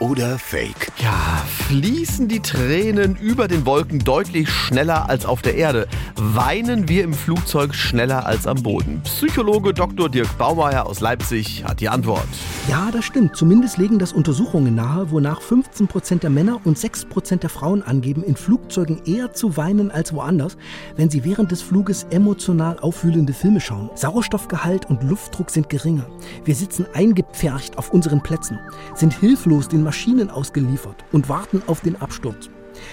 oder Fake? Ja, fließen die Tränen über den Wolken deutlich schneller als auf der Erde? Weinen wir im Flugzeug schneller als am Boden? Psychologe Dr. Dirk Baumeier aus Leipzig hat die Antwort. Ja, das stimmt. Zumindest legen das Untersuchungen nahe, wonach 15 Prozent der Männer und 6 Prozent der Frauen angeben, in Flugzeugen eher zu weinen als woanders, wenn sie während des Fluges emotional aufwühlende Filme schauen. Sauerstoffgehalt und Luftdruck sind geringer. Wir sitzen eingepfercht auf unseren Plätzen, sind hilflos den Maschinen ausgeliefert und warten auf den Absturz.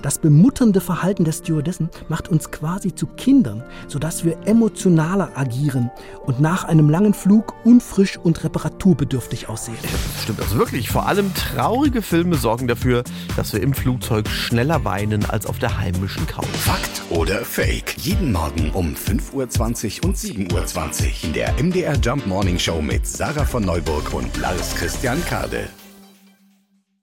Das bemutternde Verhalten der Stewardessen macht uns quasi zu Kindern, sodass wir emotionaler agieren und nach einem langen Flug unfrisch und reparaturbedürftig aussehen. Das stimmt also wirklich. Vor allem traurige Filme sorgen dafür, dass wir im Flugzeug schneller weinen als auf der heimischen Couch. Fakt oder Fake? Jeden Morgen um 5.20 Uhr und 7.20 Uhr in der MDR Jump Morning Show mit Sarah von Neuburg und Lars Christian Kade.